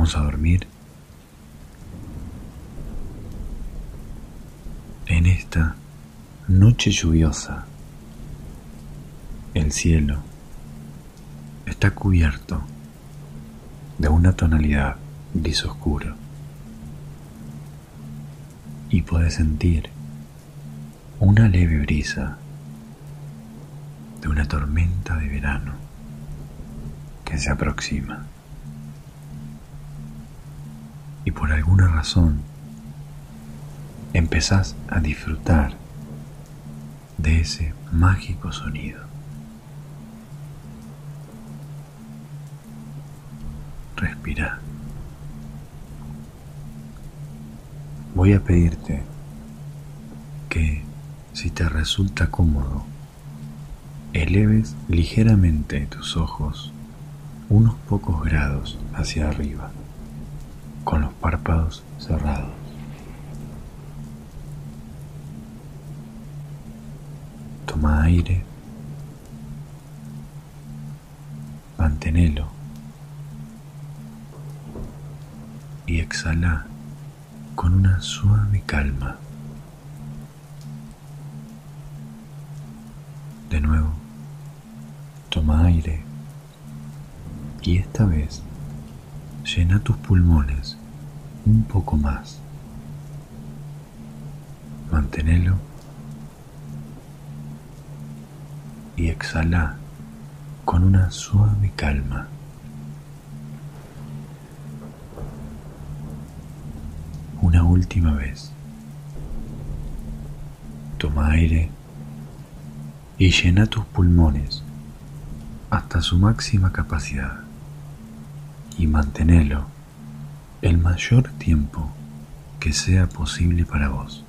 Vamos a dormir en esta noche lluviosa. El cielo está cubierto de una tonalidad gris oscuro y puedes sentir una leve brisa de una tormenta de verano que se aproxima. Y por alguna razón empezás a disfrutar de ese mágico sonido. Respira. Voy a pedirte que, si te resulta cómodo, eleves ligeramente tus ojos unos pocos grados hacia arriba, con los párpados cerrados. Toma aire, manténelo y exhala con una suave calma. De nuevo, toma aire y esta vez llena tus pulmones un poco más. Manténelo y exhala con una suave calma. Una última vez. Toma aire y llena tus pulmones hasta su máxima capacidad y manténelo el mayor tiempo que sea posible para vos.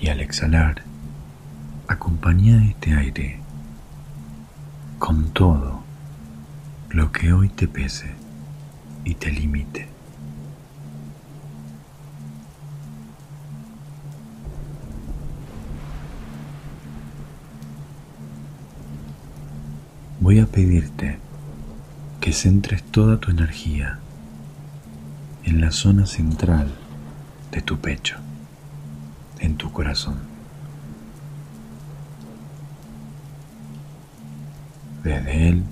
Y al exhalar, acompaña este aire con todo lo que hoy te pese y te limite. Voy a pedirte que centres toda tu energía en la zona central de tu pecho, en tu corazón. Desde él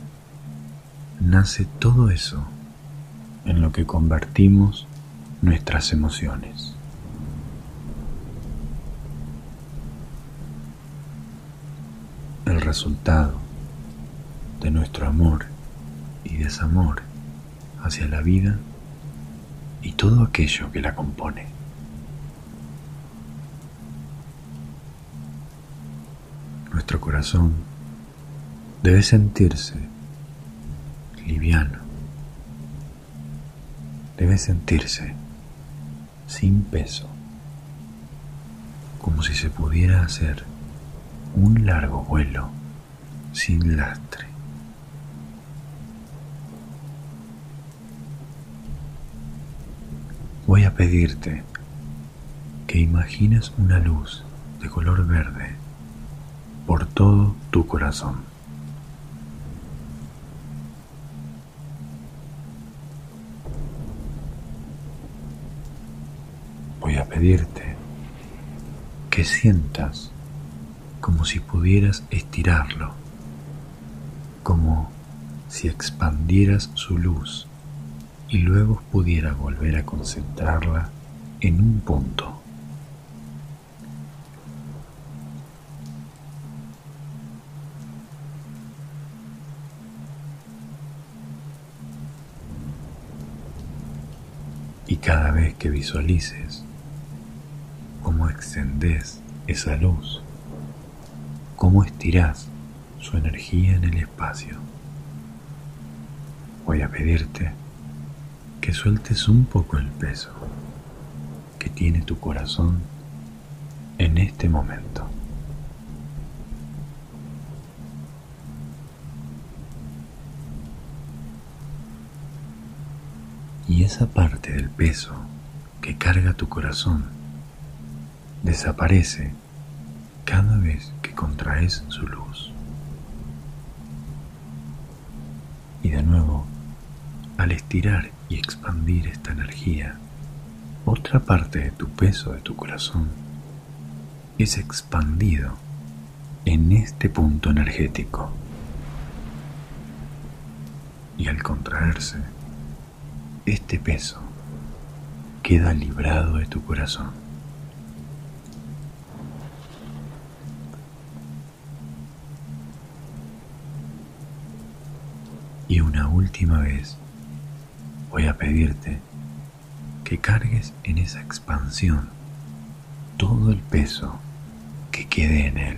nace todo eso en lo que convertimos nuestras emociones. El resultado de nuestro amor y desamor hacia la vida y todo aquello que la compone. Nuestro corazón debe sentirse liviano, debe sentirse sin peso, como si se pudiera hacer un largo vuelo sin lastre. Pedirte que imagines una luz de color verde por todo tu corazón. Voy a pedirte que sientas como si pudieras estirarlo, como si expandieras su luz y luego pudiera volver a concentrarla en un punto. Y cada vez que visualices cómo extendés esa luz, cómo estirás su energía en el espacio, voy a pedirte que sueltes un poco el peso que tiene tu corazón en este momento. Y esa parte del peso que carga tu corazón desaparece cada vez que contraes su luz. Y de nuevo al estirar y expandir esta energía, otra parte de tu peso, de tu corazón, es expandido en este punto energético. Y al contraerse, este peso queda librado de tu corazón. Y una última vez voy a pedirte que cargues en esa expansión todo el peso que quede en él.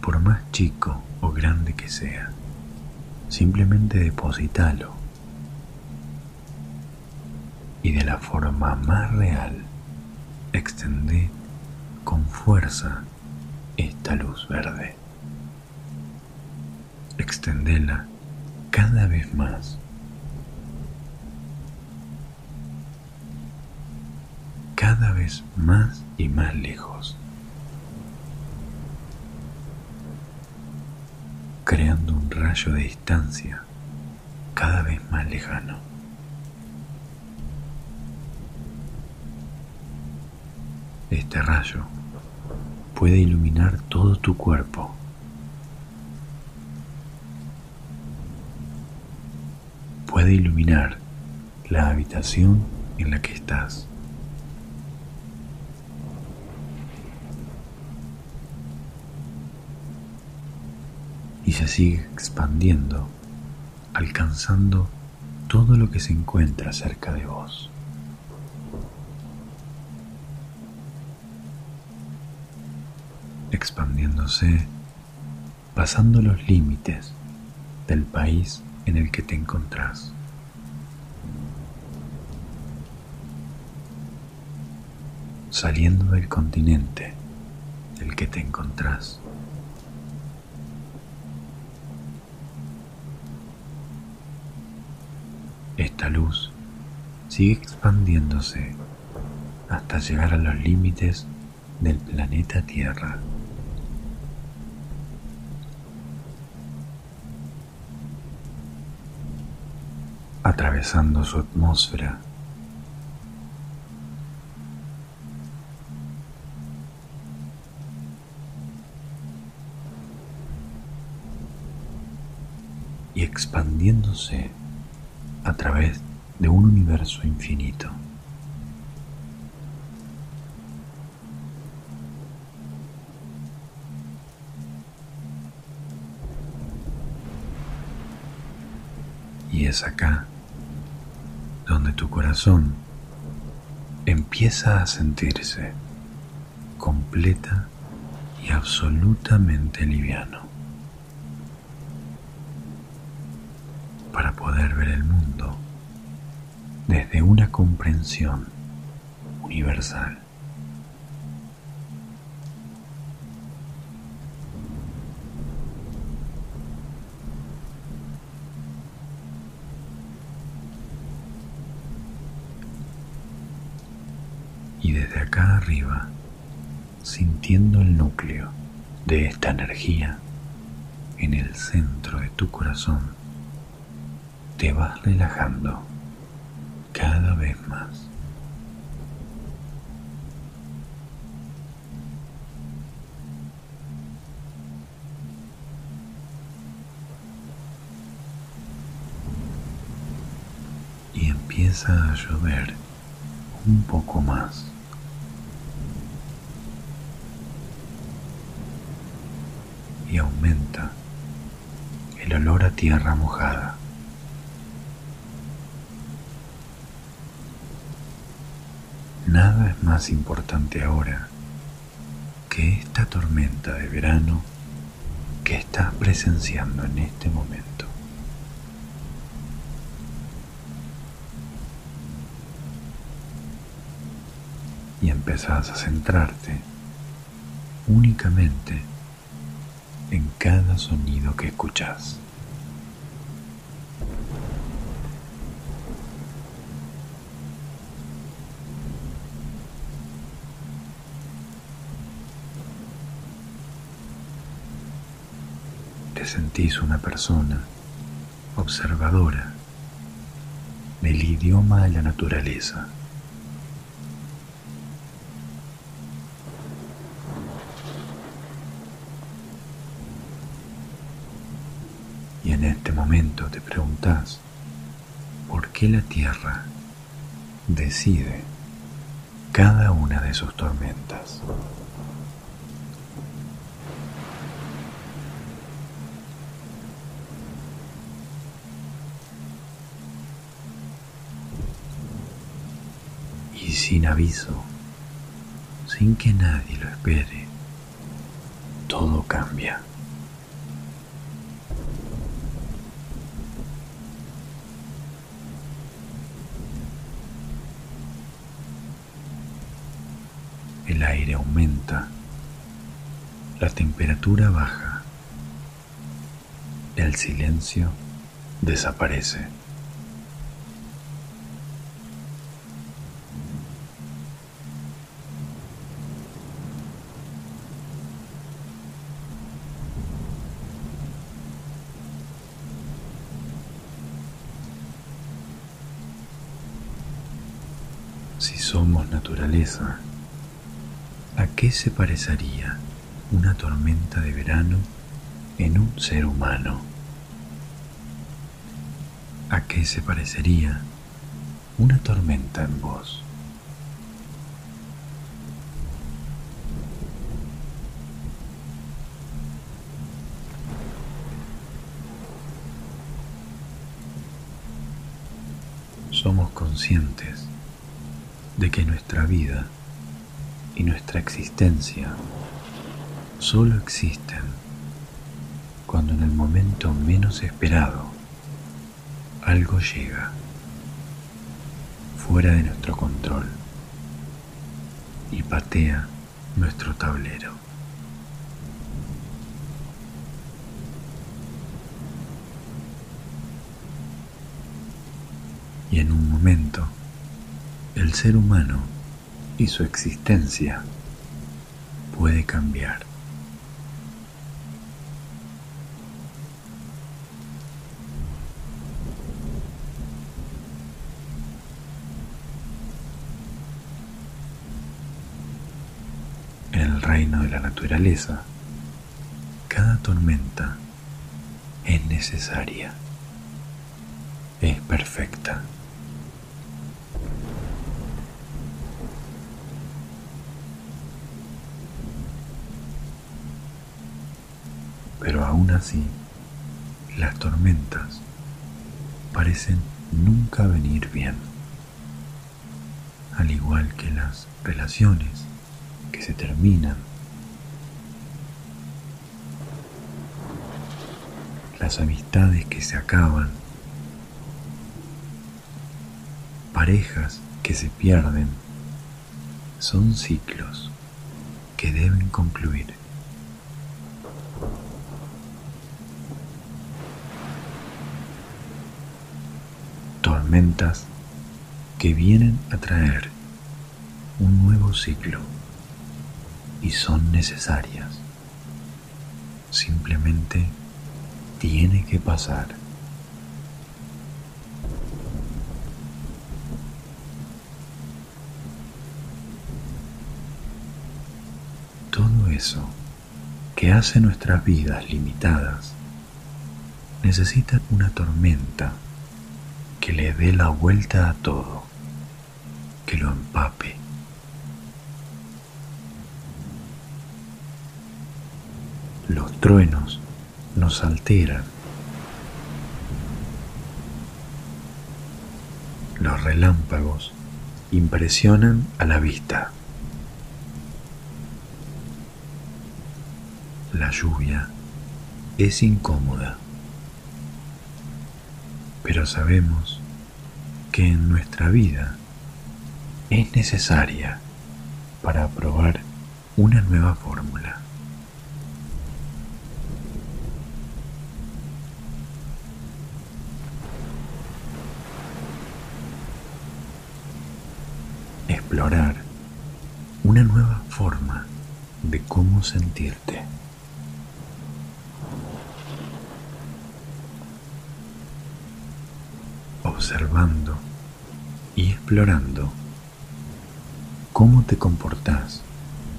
Por más chico o grande que sea, simplemente deposítalo y de la forma más real extendé con fuerza esta luz verde. Extendela cada vez más. Cada vez más y más lejos. Creando un rayo de distancia cada vez más lejano. Este rayo puede iluminar todo tu cuerpo puede iluminar la habitación en la que estás. Y se sigue expandiendo, alcanzando todo lo que se encuentra cerca de vos. Expandiéndose, pasando los límites del país en el que te encontrás. Saliendo del continente del que te encontrás. Esta luz sigue expandiéndose hasta llegar a los límites del planeta Tierra. atravesando su atmósfera. Y expandiéndose a través de un universo infinito. Y es acá donde tu corazón empieza a sentirse completa y absolutamente liviano desde una comprensión universal. y desde acá arriba, sintiendo el núcleo de esta energía en el centro de tu corazón, te vas relajando cada vez más. Y empieza a llover un poco más. Y aumenta el olor a tierra mojada. Nada es más importante ahora que esta tormenta de verano que estás presenciando en este momento. y empezás a centrarte únicamente en cada sonido que escuchas. te sentís una persona observadora del idioma de la naturaleza. Y en este momento te preguntas, ¿por qué la Tierra decide cada una de sus tormentas? Y sin aviso, sin que nadie lo espere, todo cambia. el aire aumenta, la temperatura baja, el silencio desaparece. Si somos naturaleza, ¿A qué se parecería una tormenta de verano en un ser humano? ¿A qué se parecería una tormenta en vos? Somos conscientes de que nuestra vida y nuestra existencia solo existen cuando en el momento menos esperado algo llega fuera de nuestro control y patea nuestro tablero. Y en un momento, el ser humano y su existencia puede cambiar. En el reino de la naturaleza, cada tormenta es necesaria, es perfecta. Pero aún así, las tormentas parecen nunca venir bien, al igual que las relaciones que se terminan, las amistades que se acaban, parejas que se pierden, son ciclos que deben concluir. Que vienen a traer un nuevo ciclo y son necesarias. Simplemente tiene que pasar. Todo eso que hace nuestras vidas limitadas necesita una tormenta que le dé la vuelta a todo, que lo empape. Los truenos nos alteran. Los relámpagos impresionan a la vista. La lluvia es incómoda pero sabemos que en nuestra vida es necesaria para probar una nueva fórmula. Explorar una nueva forma de cómo sentirte. Observando y explorando cómo te comportás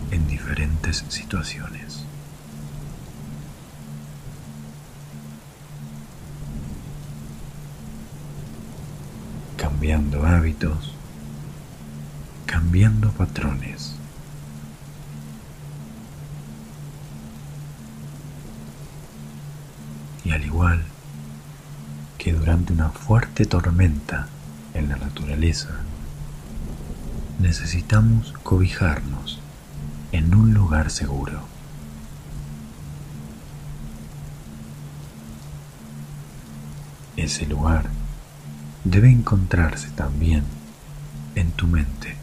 en diferentes situaciones. Cambiando hábitos, cambiando patrones. Y al igual que durante una fuerte tormenta en la naturaleza, necesitamos cobijarnos en un lugar seguro. Ese lugar debe encontrarse también en tu mente.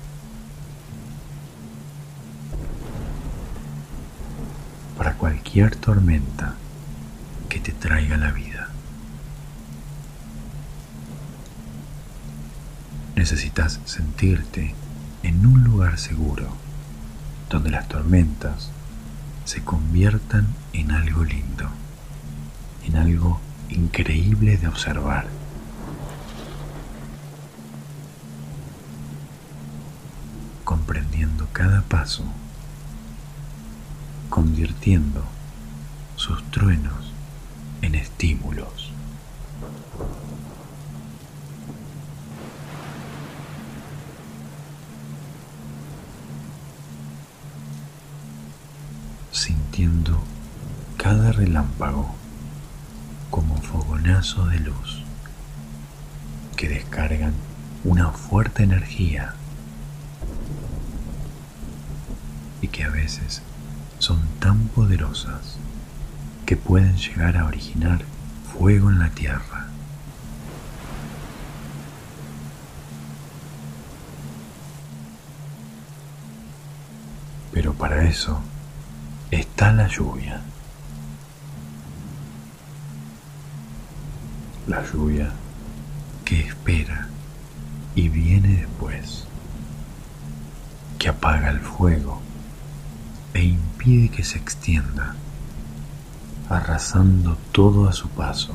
Para cualquier tormenta que te traiga la vida. Necesitas sentirte en un lugar seguro, donde las tormentas se conviertan en algo lindo, en algo increíble de observar. comprendiendo cada paso, convirtiendo sus truenos en estímulos. Cada relámpago como fogonazo de luz que descargan una fuerte energía y que a veces son tan poderosas que pueden llegar a originar fuego en la tierra. Pero para eso está la lluvia. La lluvia que espera y viene después, que apaga el fuego e impide que se extienda, arrasando todo a su paso.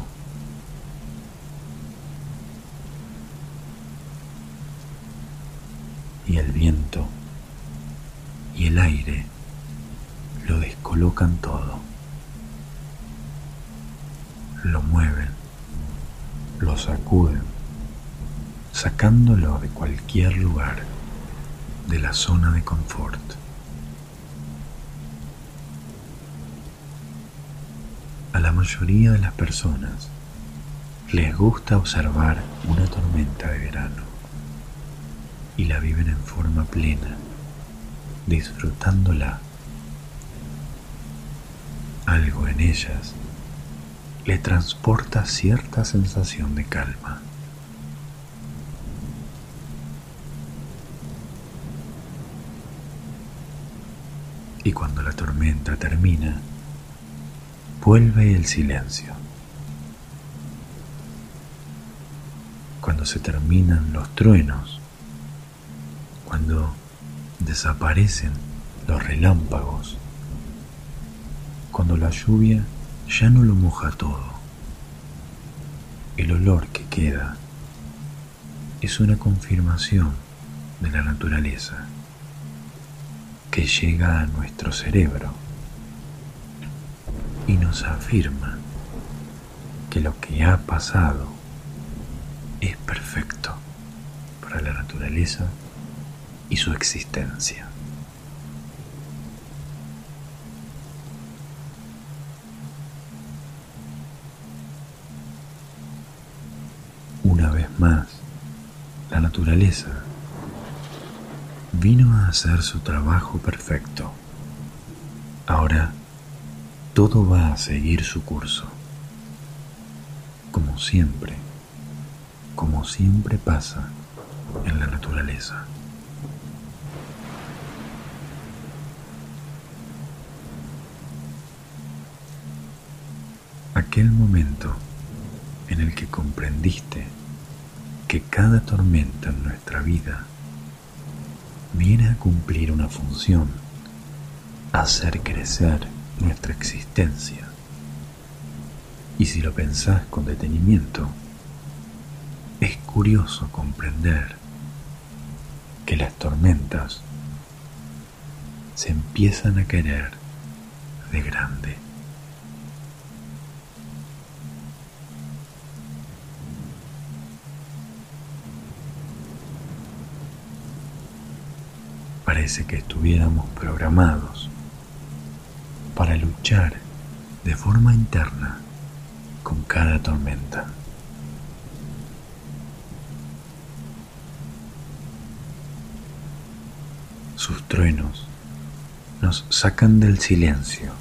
Y el viento y el aire lo descolocan todo, lo mueven, lo sacuden, sacándolo de cualquier lugar de la zona de confort. A la mayoría de las personas les gusta observar una tormenta de verano y la viven en forma plena, disfrutándola algo en ellas le transporta cierta sensación de calma. Y cuando la tormenta termina, vuelve el silencio. Cuando se terminan los truenos, cuando desaparecen los relámpagos, cuando la lluvia ya no lo moja todo. El olor que queda es una confirmación de la naturaleza que llega a nuestro cerebro y nos afirma que lo que ha pasado es perfecto para la naturaleza y su existencia. Una vez más, la naturaleza vino a hacer su trabajo perfecto. Ahora todo va a seguir su curso, como siempre, como siempre pasa en la naturaleza. Aquel momento en el que comprendiste que cada tormenta en nuestra vida viene a cumplir una función, hacer crecer nuestra existencia. Y si lo pensás con detenimiento, es curioso comprender que las tormentas se empiezan a querer de grande. Parece que estuviéramos programados para luchar de forma interna con cada tormenta. Sus truenos nos sacan del silencio.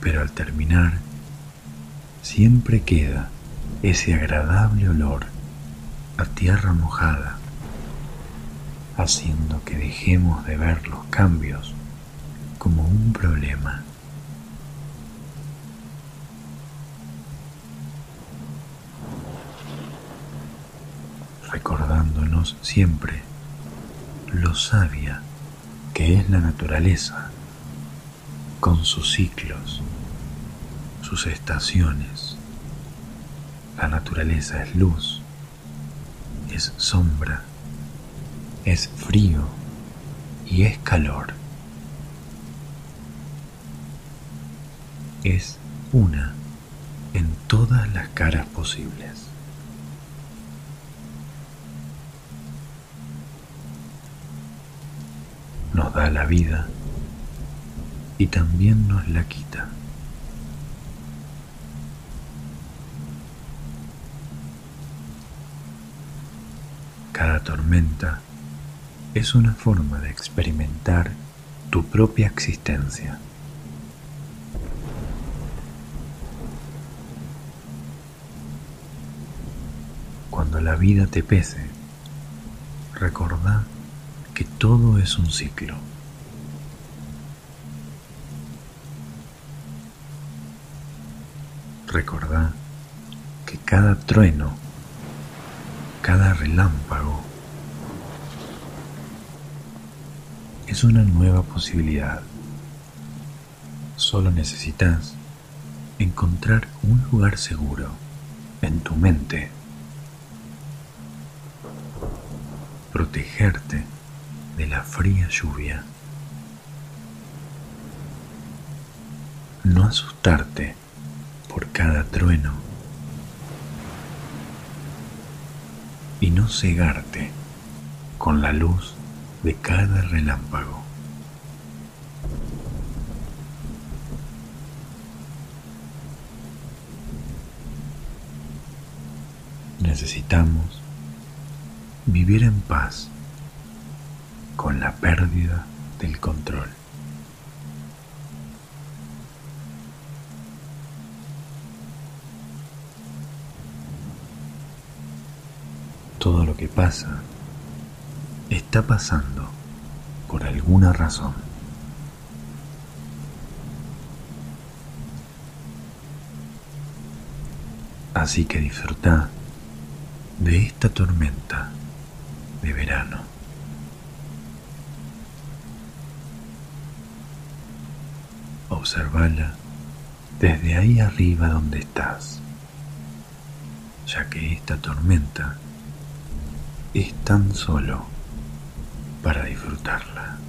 Pero al terminar, siempre queda ese agradable olor a tierra mojada, haciendo que dejemos de ver los cambios como un problema. recordándonos siempre lo sabia que es la naturaleza, con sus ciclos, sus estaciones. La naturaleza es luz, es sombra, es frío y es calor. Es una en todas las caras posibles. nos da la vida y también nos la quita. Es una forma de experimentar tu propia existencia. Cuando la vida te pese, recordá que todo es un ciclo. Recordá que cada trueno, cada relámpago, es una nueva posibilidad. Solo necesitas encontrar un lugar seguro en tu mente, protegerte de la fría lluvia. No asustarte por cada trueno y no cegarte con la luz de cada relámpago. Necesitamos vivir en paz con la pérdida del control. Todo lo que pasa está pasando por alguna razón. Así que disfruta de esta tormenta de verano. observala desde ahí arriba donde estás, ya que esta tormenta es tan solo para disfrutarla.